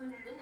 คนนั้นน่ะ